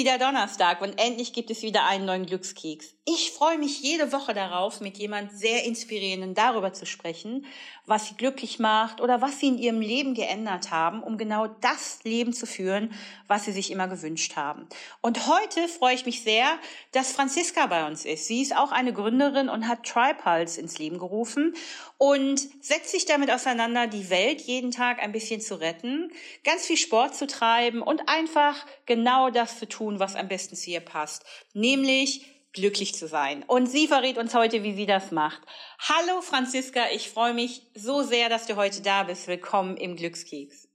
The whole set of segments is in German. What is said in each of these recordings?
wieder Donnerstag und endlich gibt es wieder einen neuen Glückskeks. Ich freue mich jede Woche darauf, mit jemand sehr inspirierenden darüber zu sprechen, was sie glücklich macht oder was sie in ihrem Leben geändert haben, um genau das Leben zu führen, was sie sich immer gewünscht haben. Und heute freue ich mich sehr, dass Franziska bei uns ist. Sie ist auch eine Gründerin und hat TriPulse ins Leben gerufen und setzt sich damit auseinander, die Welt jeden Tag ein bisschen zu retten, ganz viel Sport zu treiben und einfach genau das zu tun, was am besten zu ihr passt, nämlich glücklich zu sein. Und sie verrät uns heute, wie sie das macht. Hallo Franziska, ich freue mich so sehr, dass du heute da bist. Willkommen im Glückskeks.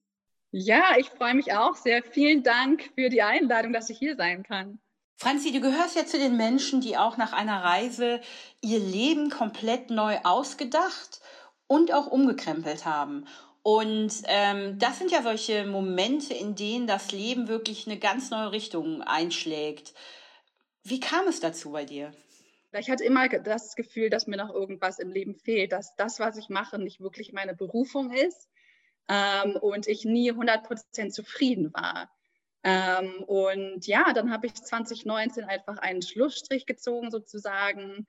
Ja, ich freue mich auch sehr. Vielen Dank für die Einladung, dass ich hier sein kann. Franzi, du gehörst ja zu den Menschen, die auch nach einer Reise ihr Leben komplett neu ausgedacht und auch umgekrempelt haben. Und ähm, das sind ja solche Momente, in denen das Leben wirklich eine ganz neue Richtung einschlägt. Wie kam es dazu bei dir? Ich hatte immer das Gefühl, dass mir noch irgendwas im Leben fehlt, dass das, was ich mache, nicht wirklich meine Berufung ist ähm, und ich nie 100% zufrieden war. Ähm, und ja, dann habe ich 2019 einfach einen Schlussstrich gezogen sozusagen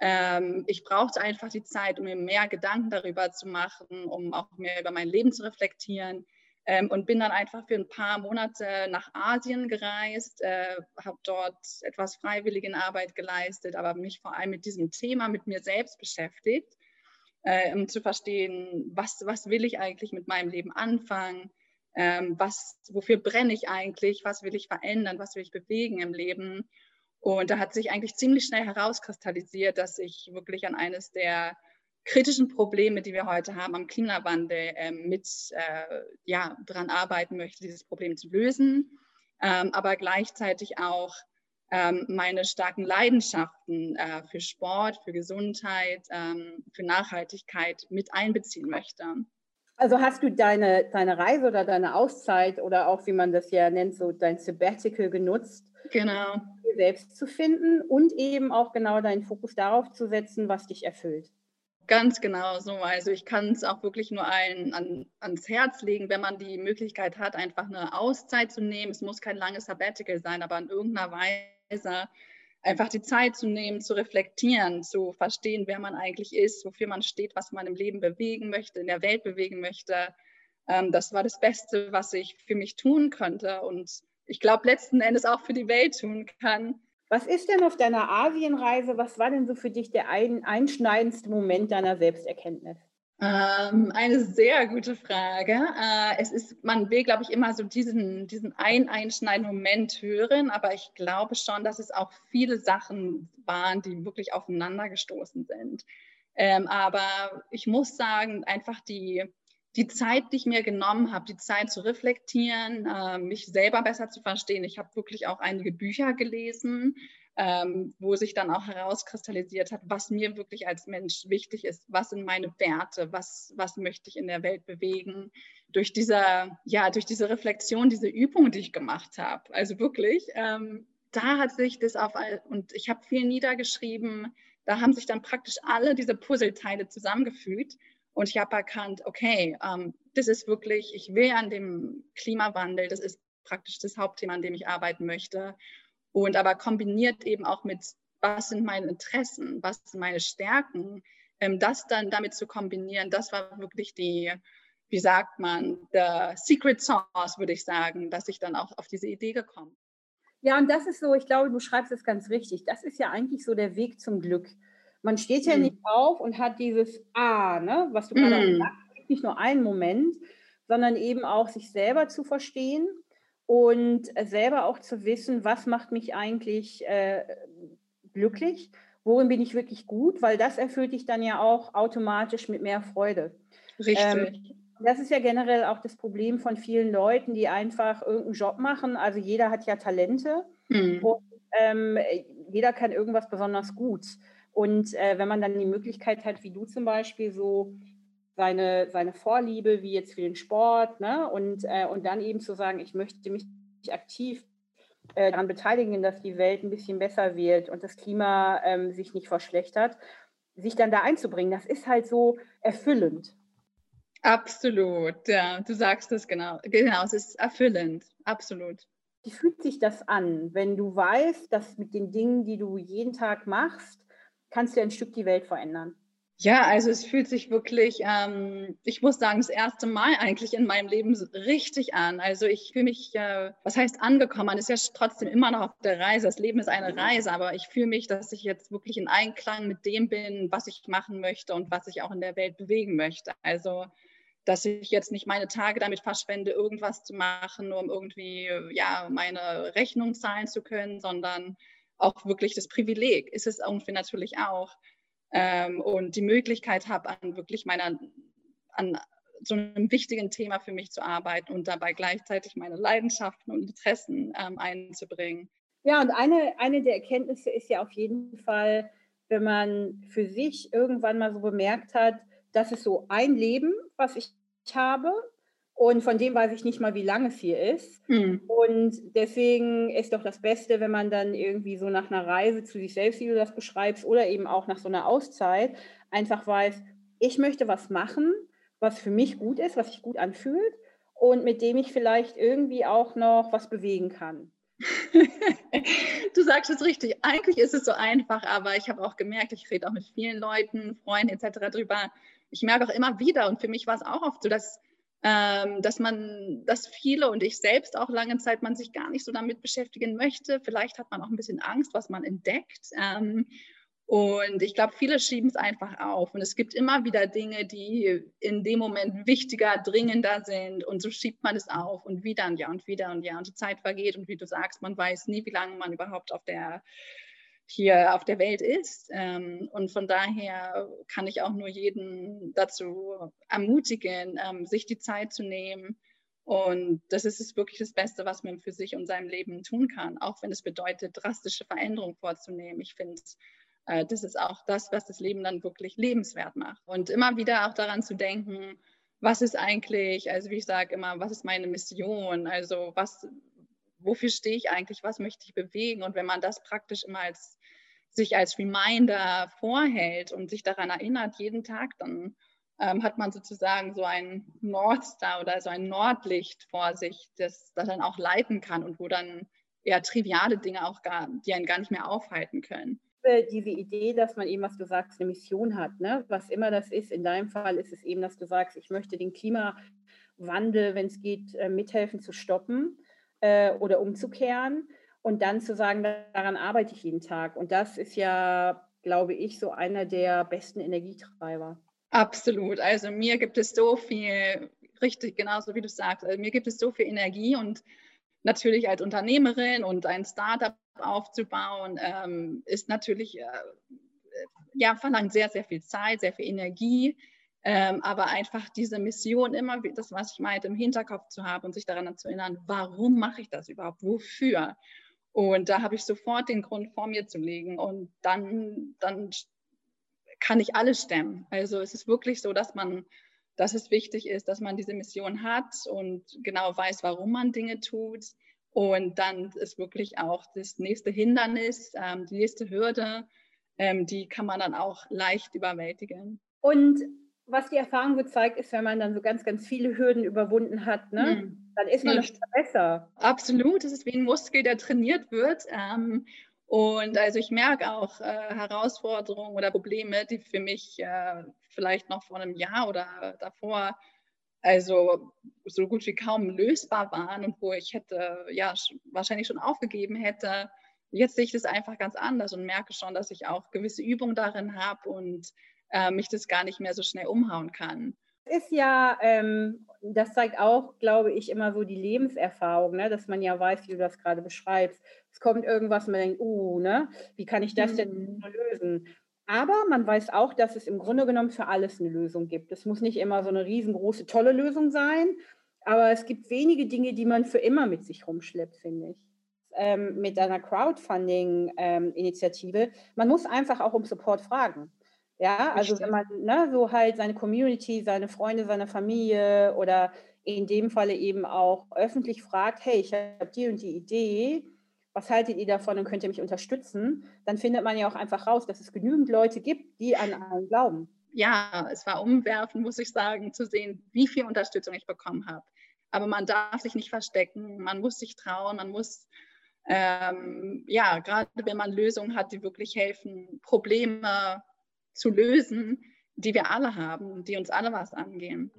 ähm, ich brauchte einfach die Zeit, um mir mehr Gedanken darüber zu machen, um auch mehr über mein Leben zu reflektieren. Ähm, und bin dann einfach für ein paar Monate nach Asien gereist, äh, habe dort etwas freiwillige Arbeit geleistet, aber mich vor allem mit diesem Thema, mit mir selbst beschäftigt, äh, um zu verstehen, was, was will ich eigentlich mit meinem Leben anfangen, ähm, was, wofür brenne ich eigentlich, was will ich verändern, was will ich bewegen im Leben. Und da hat sich eigentlich ziemlich schnell herauskristallisiert, dass ich wirklich an eines der kritischen Probleme, die wir heute haben am Klimawandel, äh, mit äh, ja, dran arbeiten möchte, dieses Problem zu lösen, ähm, aber gleichzeitig auch ähm, meine starken Leidenschaften äh, für Sport, für Gesundheit, ähm, für Nachhaltigkeit mit einbeziehen möchte. Also hast du deine, deine Reise oder deine Auszeit oder auch, wie man das ja nennt, so dein Sabbatical genutzt, Genau. Dir selbst zu finden und eben auch genau deinen Fokus darauf zu setzen, was dich erfüllt. Ganz genau so. Also ich kann es auch wirklich nur allen an, ans Herz legen, wenn man die Möglichkeit hat, einfach eine Auszeit zu nehmen. Es muss kein langes Sabbatical sein, aber in irgendeiner Weise einfach die Zeit zu nehmen, zu reflektieren, zu verstehen, wer man eigentlich ist, wofür man steht, was man im Leben bewegen möchte, in der Welt bewegen möchte. Ähm, das war das Beste, was ich für mich tun könnte. Und ich glaube, letzten Endes auch für die Welt tun kann. Was ist denn auf deiner Asienreise, was war denn so für dich der ein, einschneidendste Moment deiner Selbsterkenntnis? Ähm, eine sehr gute Frage. Äh, es ist, man will, glaube ich, immer so diesen, diesen einen einschneidenden Moment hören, aber ich glaube schon, dass es auch viele Sachen waren, die wirklich aufeinander gestoßen sind. Ähm, aber ich muss sagen, einfach die, die Zeit, die ich mir genommen habe, die Zeit zu reflektieren, äh, mich selber besser zu verstehen. Ich habe wirklich auch einige Bücher gelesen, ähm, wo sich dann auch herauskristallisiert hat, was mir wirklich als Mensch wichtig ist, was sind meine Werte, was, was möchte ich in der Welt bewegen. Durch diese, ja, durch diese Reflexion, diese Übung, die ich gemacht habe, also wirklich, ähm, da hat sich das auf, und ich habe viel niedergeschrieben, da haben sich dann praktisch alle diese Puzzleteile zusammengefügt. Und ich habe erkannt, okay, ähm, das ist wirklich, ich will an dem Klimawandel, das ist praktisch das Hauptthema, an dem ich arbeiten möchte. Und aber kombiniert eben auch mit, was sind meine Interessen, was sind meine Stärken, ähm, das dann damit zu kombinieren, das war wirklich die, wie sagt man, der Secret Sauce, würde ich sagen, dass ich dann auch auf diese Idee gekommen. Ja, und das ist so, ich glaube, du schreibst es ganz richtig. Das ist ja eigentlich so der Weg zum Glück. Man steht ja mhm. nicht auf und hat dieses Ah, ne, was du gerade mhm. sagst, nicht nur einen Moment, sondern eben auch sich selber zu verstehen und selber auch zu wissen, was macht mich eigentlich äh, glücklich, worin bin ich wirklich gut, weil das erfüllt dich dann ja auch automatisch mit mehr Freude. Richtig. Ähm, das ist ja generell auch das Problem von vielen Leuten, die einfach irgendeinen Job machen. Also jeder hat ja Talente mhm. und ähm, jeder kann irgendwas besonders gut. Und äh, wenn man dann die Möglichkeit hat, wie du zum Beispiel, so seine, seine Vorliebe, wie jetzt für den Sport, ne? und, äh, und dann eben zu sagen, ich möchte mich aktiv äh, daran beteiligen, dass die Welt ein bisschen besser wird und das Klima ähm, sich nicht verschlechtert, sich dann da einzubringen, das ist halt so erfüllend. Absolut, ja, du sagst es genau. Genau, es ist erfüllend, absolut. Wie fühlt sich das an, wenn du weißt, dass mit den Dingen, die du jeden Tag machst, kannst du ein Stück die Welt verändern? Ja, also es fühlt sich wirklich, ähm, ich muss sagen, das erste Mal eigentlich in meinem Leben richtig an. Also ich fühle mich, äh, was heißt angekommen? Man ist ja trotzdem immer noch auf der Reise. Das Leben ist eine Reise, aber ich fühle mich, dass ich jetzt wirklich in Einklang mit dem bin, was ich machen möchte und was ich auch in der Welt bewegen möchte. Also dass ich jetzt nicht meine Tage damit verschwende, irgendwas zu machen, nur um irgendwie ja meine Rechnung zahlen zu können, sondern auch wirklich das Privileg ist es irgendwie natürlich auch ähm, und die Möglichkeit habe, an wirklich meiner, an so einem wichtigen Thema für mich zu arbeiten und dabei gleichzeitig meine Leidenschaften und Interessen ähm, einzubringen. Ja, und eine, eine der Erkenntnisse ist ja auf jeden Fall, wenn man für sich irgendwann mal so bemerkt hat, das ist so ein Leben, was ich habe und von dem weiß ich nicht mal, wie lange es hier ist. Mhm. Und deswegen ist doch das Beste, wenn man dann irgendwie so nach einer Reise zu sich selbst, wie du das beschreibst, oder eben auch nach so einer Auszeit, einfach weiß, ich möchte was machen, was für mich gut ist, was sich gut anfühlt und mit dem ich vielleicht irgendwie auch noch was bewegen kann. du sagst es richtig. Eigentlich ist es so einfach, aber ich habe auch gemerkt, ich rede auch mit vielen Leuten, Freunden etc. drüber. Ich merke auch immer wieder, und für mich war es auch oft so, dass ähm, dass man, dass viele und ich selbst auch lange Zeit man sich gar nicht so damit beschäftigen möchte. Vielleicht hat man auch ein bisschen Angst, was man entdeckt. Ähm, und ich glaube, viele schieben es einfach auf. Und es gibt immer wieder Dinge, die in dem Moment wichtiger, dringender sind. Und so schiebt man es auf und wieder und ja und wieder und ja. Und die Zeit vergeht. Und wie du sagst, man weiß nie, wie lange man überhaupt auf der hier auf der Welt ist. Ähm, und von daher kann ich auch nur jeden dazu ermutigen, ähm, sich die Zeit zu nehmen. Und das ist wirklich das Beste, was man für sich und seinem Leben tun kann, auch wenn es bedeutet, drastische Veränderungen vorzunehmen. Ich finde, äh, das ist auch das, was das Leben dann wirklich lebenswert macht. Und immer wieder auch daran zu denken, was ist eigentlich, also wie ich sage immer, was ist meine Mission? Also was, wofür stehe ich eigentlich? Was möchte ich bewegen? Und wenn man das praktisch immer als sich als Reminder vorhält und sich daran erinnert, jeden Tag, dann ähm, hat man sozusagen so ein Nordstar oder so ein Nordlicht vor sich, das, das dann auch leiten kann und wo dann eher triviale Dinge auch gar, die einen gar nicht mehr aufhalten können. Diese Idee, dass man eben, was du sagst, eine Mission hat, ne? was immer das ist. In deinem Fall ist es eben, dass du sagst, ich möchte den Klimawandel, wenn es geht, äh, mithelfen zu stoppen äh, oder umzukehren und dann zu sagen, daran arbeite ich jeden Tag. Und das ist ja, glaube ich, so einer der besten Energietreiber. Absolut. Also mir gibt es so viel, richtig, genauso wie du sagst, also mir gibt es so viel Energie und natürlich als Unternehmerin und ein Startup aufzubauen, ähm, ist natürlich, äh, ja, verlangt sehr, sehr viel Zeit, sehr viel Energie. Ähm, aber einfach diese Mission immer, das, was ich meinte, im Hinterkopf zu haben und sich daran zu erinnern, warum mache ich das überhaupt? Wofür? Und da habe ich sofort den Grund vor mir zu legen und dann, dann kann ich alles stemmen. Also es ist wirklich so, dass man, dass es wichtig ist, dass man diese Mission hat und genau weiß, warum man Dinge tut. Und dann ist wirklich auch das nächste Hindernis, ähm, die nächste Hürde, ähm, die kann man dann auch leicht überwältigen. Und was die Erfahrung gezeigt ist, wenn man dann so ganz, ganz viele Hürden überwunden hat, ne? Mhm dann ist man nicht besser. Absolut, es ist wie ein Muskel, der trainiert wird. Ähm, und also ich merke auch äh, Herausforderungen oder Probleme, die für mich äh, vielleicht noch vor einem Jahr oder davor also so gut wie kaum lösbar waren und wo ich hätte ja wahrscheinlich schon aufgegeben hätte. Jetzt sehe ich das einfach ganz anders und merke schon, dass ich auch gewisse Übungen darin habe und äh, mich das gar nicht mehr so schnell umhauen kann ist ja, ähm, das zeigt auch, glaube ich, immer so die Lebenserfahrung, ne? dass man ja weiß, wie du das gerade beschreibst. Es kommt irgendwas man denkt, uh, ne? wie kann ich das denn mhm. lösen? Aber man weiß auch, dass es im Grunde genommen für alles eine Lösung gibt. Es muss nicht immer so eine riesengroße, tolle Lösung sein, aber es gibt wenige Dinge, die man für immer mit sich rumschleppt, finde ich. Ähm, mit einer Crowdfunding-Initiative, ähm, man muss einfach auch um Support fragen. Ja, also wenn man ne, so halt seine Community, seine Freunde, seine Familie oder in dem Falle eben auch öffentlich fragt, hey, ich habe die und die Idee, was haltet ihr davon und könnt ihr mich unterstützen, dann findet man ja auch einfach raus, dass es genügend Leute gibt, die an einen glauben. Ja, es war umwerfend, muss ich sagen, zu sehen, wie viel Unterstützung ich bekommen habe. Aber man darf sich nicht verstecken, man muss sich trauen, man muss, ähm, ja, gerade wenn man Lösungen hat, die wirklich helfen, Probleme zu lösen, die wir alle haben, die uns alle was angehen.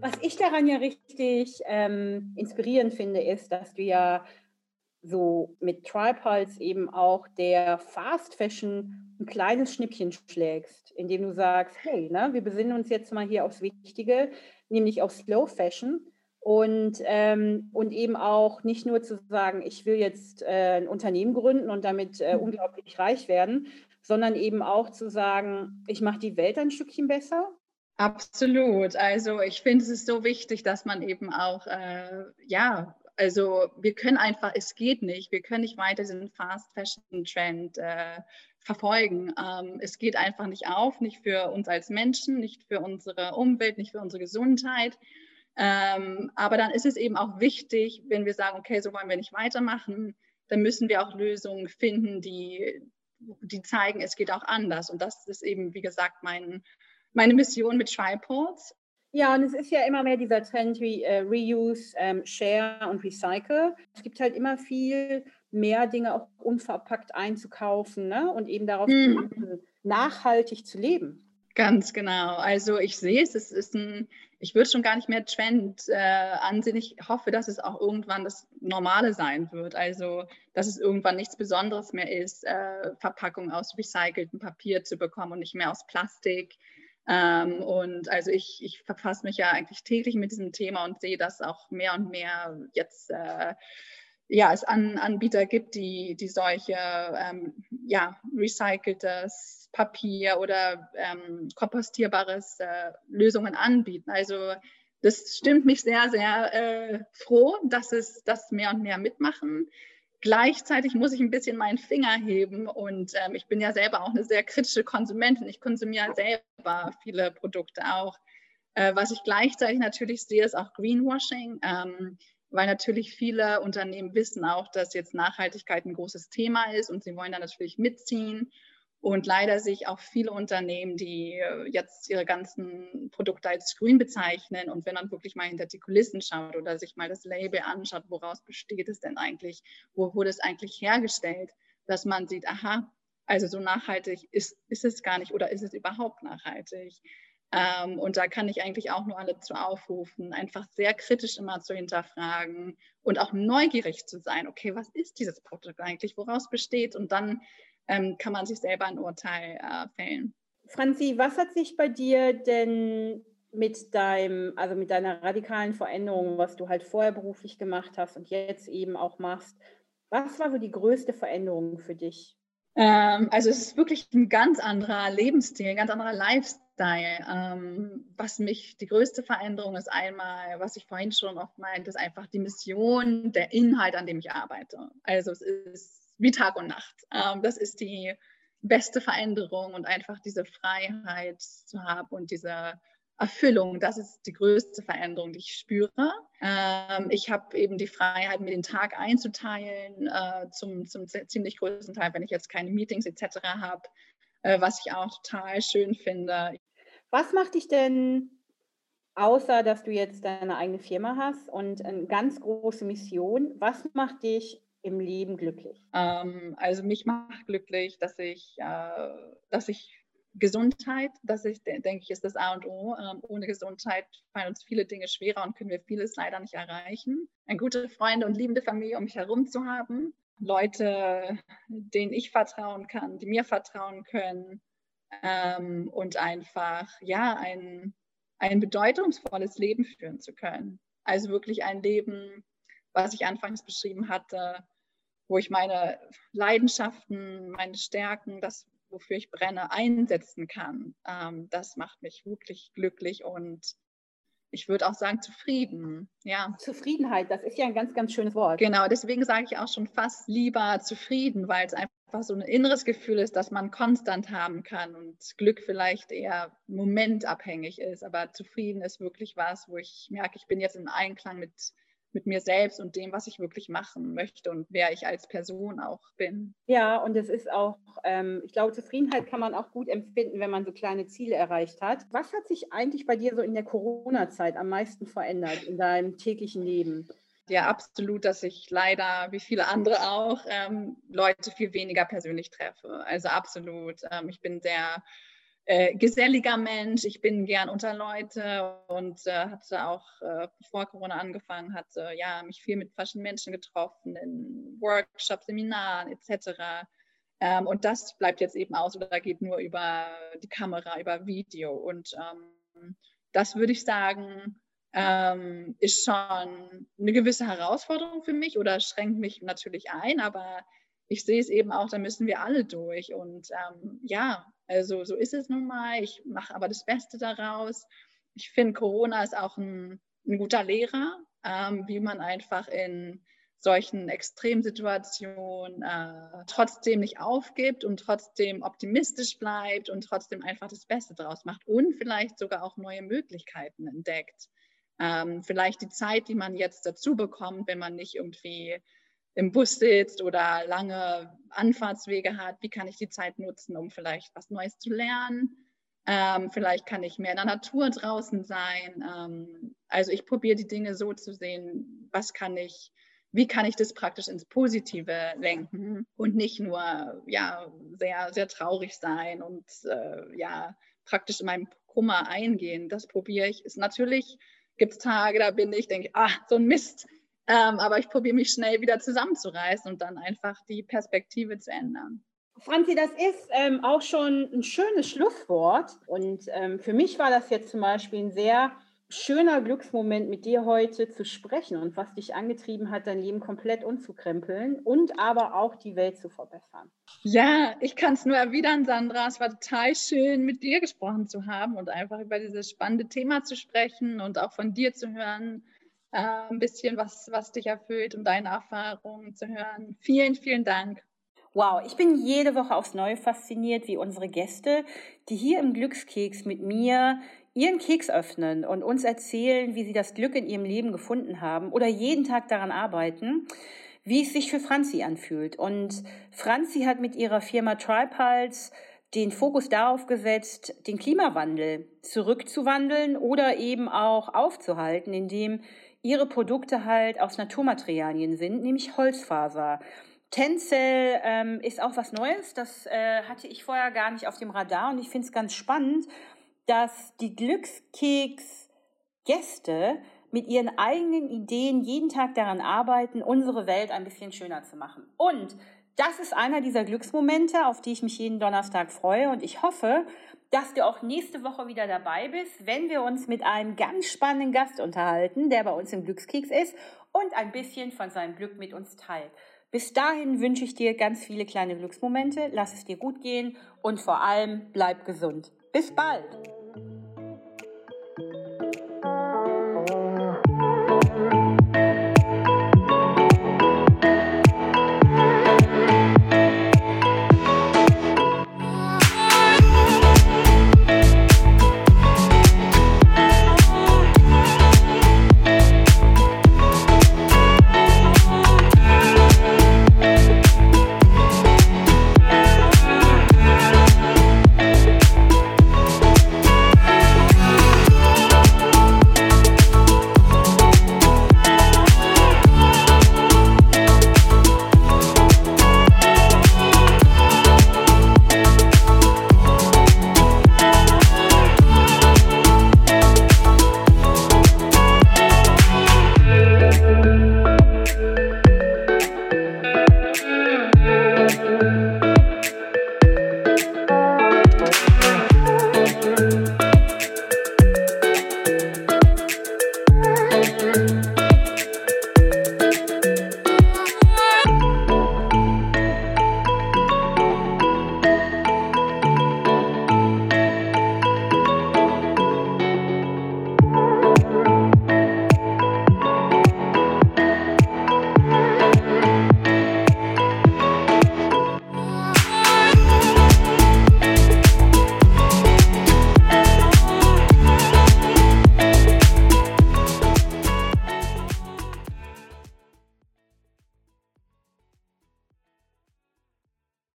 Was ich daran ja richtig ähm, inspirierend finde, ist, dass du ja so mit Tripals eben auch der Fast Fashion ein kleines Schnippchen schlägst, indem du sagst, hey, ne, wir besinnen uns jetzt mal hier aufs Wichtige, nämlich auf Slow Fashion und, ähm, und eben auch nicht nur zu sagen, ich will jetzt äh, ein Unternehmen gründen und damit äh, mhm. unglaublich reich werden, sondern eben auch zu sagen, ich mache die Welt ein Stückchen besser Absolut. Also ich finde, es ist so wichtig, dass man eben auch, äh, ja, also wir können einfach, es geht nicht, wir können nicht weiter diesen Fast Fashion Trend äh, verfolgen. Ähm, es geht einfach nicht auf, nicht für uns als Menschen, nicht für unsere Umwelt, nicht für unsere Gesundheit. Ähm, aber dann ist es eben auch wichtig, wenn wir sagen, okay, so wollen wir nicht weitermachen, dann müssen wir auch Lösungen finden, die, die zeigen, es geht auch anders. Und das ist eben, wie gesagt, mein, meine Mission mit Tripods. Ja, und es ist ja immer mehr dieser Trend wie äh, Reuse, ähm, Share und Recycle. Es gibt halt immer viel mehr Dinge auch unverpackt einzukaufen ne? und eben darauf mm. zu achten, nachhaltig zu leben. Ganz genau. Also ich sehe es, es ist ein, ich würde schon gar nicht mehr Trend äh, ansehen. Ich hoffe, dass es auch irgendwann das Normale sein wird. Also dass es irgendwann nichts Besonderes mehr ist, äh, Verpackung aus recyceltem Papier zu bekommen und nicht mehr aus Plastik. Ähm, und also ich, ich verfasse mich ja eigentlich täglich mit diesem Thema und sehe, dass auch mehr und mehr jetzt äh, ja, es An Anbieter gibt, die, die solche ähm, ja, recyceltes Papier oder ähm, kompostierbares äh, Lösungen anbieten. Also das stimmt mich sehr, sehr äh, froh, dass es das mehr und mehr mitmachen. Gleichzeitig muss ich ein bisschen meinen Finger heben und ähm, ich bin ja selber auch eine sehr kritische Konsumentin. Ich konsumiere selber viele Produkte auch. Äh, was ich gleichzeitig natürlich sehe, ist auch Greenwashing, ähm, weil natürlich viele Unternehmen wissen auch, dass jetzt Nachhaltigkeit ein großes Thema ist und sie wollen da natürlich mitziehen und leider sehe ich auch viele Unternehmen, die äh, jetzt ihre ganzen Produkte als grün bezeichnen. Und wenn man wirklich mal hinter die Kulissen schaut oder sich mal das Label anschaut, woraus besteht es denn eigentlich? Wo wurde es eigentlich hergestellt? Dass man sieht, aha, also so nachhaltig ist, ist es gar nicht oder ist es überhaupt nachhaltig? Ähm, und da kann ich eigentlich auch nur alle zu aufrufen, einfach sehr kritisch immer zu hinterfragen und auch neugierig zu sein. Okay, was ist dieses Produkt eigentlich? Woraus besteht? Und dann ähm, kann man sich selber ein Urteil äh, fällen. Franzi, was hat sich bei dir denn mit deinem, also mit deiner radikalen Veränderung, was du halt vorher beruflich gemacht hast und jetzt eben auch machst, was war so die größte Veränderung für dich? Ähm, also es ist wirklich ein ganz anderer Lebensstil, ein ganz anderer Lifestyle. Ähm, was mich, die größte Veränderung ist einmal, was ich vorhin schon oft meinte, ist einfach die Mission, der Inhalt, an dem ich arbeite. Also es ist wie Tag und Nacht. Ähm, das ist die beste Veränderung und einfach diese Freiheit zu haben und diese Erfüllung, das ist die größte Veränderung, die ich spüre. Ähm, ich habe eben die Freiheit, mir den Tag einzuteilen, äh, zum, zum ziemlich größten Teil, wenn ich jetzt keine Meetings etc. habe, äh, was ich auch total schön finde. Was macht dich denn, außer dass du jetzt deine eigene Firma hast und eine ganz große Mission, was macht dich im Leben glücklich? Ähm, also mich macht glücklich, dass ich, äh, dass ich Gesundheit, das ich, denke ich, ist das A und O. Ähm, ohne Gesundheit fallen uns viele Dinge schwerer und können wir vieles leider nicht erreichen. Eine gute Freunde und liebende Familie um mich herum zu haben, Leute, denen ich vertrauen kann, die mir vertrauen können ähm, und einfach, ja, ein, ein bedeutungsvolles Leben führen zu können. Also wirklich ein Leben, was ich anfangs beschrieben hatte, wo ich meine Leidenschaften, meine Stärken, das, wofür ich brenne, einsetzen kann. Ähm, das macht mich wirklich glücklich und ich würde auch sagen zufrieden. Ja. Zufriedenheit, das ist ja ein ganz, ganz schönes Wort. Genau, deswegen sage ich auch schon fast lieber zufrieden, weil es einfach so ein inneres Gefühl ist, dass man konstant haben kann und Glück vielleicht eher momentabhängig ist. Aber zufrieden ist wirklich was, wo ich merke, ich bin jetzt im Einklang mit mit mir selbst und dem, was ich wirklich machen möchte und wer ich als Person auch bin. Ja, und es ist auch, ähm, ich glaube, Zufriedenheit kann man auch gut empfinden, wenn man so kleine Ziele erreicht hat. Was hat sich eigentlich bei dir so in der Corona-Zeit am meisten verändert in deinem täglichen Leben? Ja, absolut, dass ich leider, wie viele andere auch, ähm, Leute viel weniger persönlich treffe. Also absolut. Ähm, ich bin sehr äh, geselliger Mensch. Ich bin gern unter Leute und äh, hatte auch, äh, bevor Corona angefangen hatte, ja, mich viel mit verschiedenen Menschen getroffen, in Workshops, Seminaren etc. Ähm, und das bleibt jetzt eben aus oder geht nur über die Kamera, über Video. Und ähm, das würde ich sagen, ähm, ist schon eine gewisse Herausforderung für mich oder schränkt mich natürlich ein, aber ich sehe es eben auch, da müssen wir alle durch. Und ähm, ja, also so ist es nun mal. Ich mache aber das Beste daraus. Ich finde, Corona ist auch ein, ein guter Lehrer, ähm, wie man einfach in solchen Extremsituationen äh, trotzdem nicht aufgibt und trotzdem optimistisch bleibt und trotzdem einfach das Beste daraus macht und vielleicht sogar auch neue Möglichkeiten entdeckt. Ähm, vielleicht die Zeit, die man jetzt dazu bekommt, wenn man nicht irgendwie im Bus sitzt oder lange Anfahrtswege hat, wie kann ich die Zeit nutzen, um vielleicht was Neues zu lernen? Ähm, vielleicht kann ich mehr in der Natur draußen sein. Ähm, also ich probiere die Dinge so zu sehen, was kann ich, wie kann ich das praktisch ins Positive lenken und nicht nur ja sehr sehr traurig sein und äh, ja praktisch in meinem Kummer eingehen. Das probiere ich. Ist natürlich gibt es Tage, da bin ich, denke, ah, so ein Mist, ähm, aber ich probiere mich schnell wieder zusammenzureißen und dann einfach die Perspektive zu ändern. Franzi, das ist ähm, auch schon ein schönes Schlusswort. Und ähm, für mich war das jetzt zum Beispiel ein sehr schöner Glücksmoment, mit dir heute zu sprechen und was dich angetrieben hat, dein Leben komplett umzukrempeln und aber auch die Welt zu verbessern. Ja, ich kann es nur erwidern, Sandra. Es war total schön, mit dir gesprochen zu haben und einfach über dieses spannende Thema zu sprechen und auch von dir zu hören, äh, ein bisschen, was, was dich erfüllt und deine Erfahrungen zu hören. Vielen, vielen Dank. Wow, ich bin jede Woche aufs Neue fasziniert, wie unsere Gäste, die hier im Glückskeks mit mir ihren Keks öffnen und uns erzählen, wie sie das Glück in ihrem Leben gefunden haben oder jeden Tag daran arbeiten, wie es sich für Franzi anfühlt. Und Franzi hat mit ihrer Firma Tripulse den Fokus darauf gesetzt, den Klimawandel zurückzuwandeln oder eben auch aufzuhalten, indem ihre Produkte halt aus Naturmaterialien sind, nämlich Holzfaser. Tencel ähm, ist auch was Neues, das äh, hatte ich vorher gar nicht auf dem Radar und ich finde es ganz spannend, dass die Glückskeks-Gäste mit ihren eigenen Ideen jeden Tag daran arbeiten, unsere Welt ein bisschen schöner zu machen. Und das ist einer dieser Glücksmomente, auf die ich mich jeden Donnerstag freue und ich hoffe, dass du auch nächste Woche wieder dabei bist, wenn wir uns mit einem ganz spannenden Gast unterhalten, der bei uns im Glückskeks ist und ein bisschen von seinem Glück mit uns teilt. Bis dahin wünsche ich dir ganz viele kleine Glücksmomente, lass es dir gut gehen und vor allem bleib gesund. Bis bald!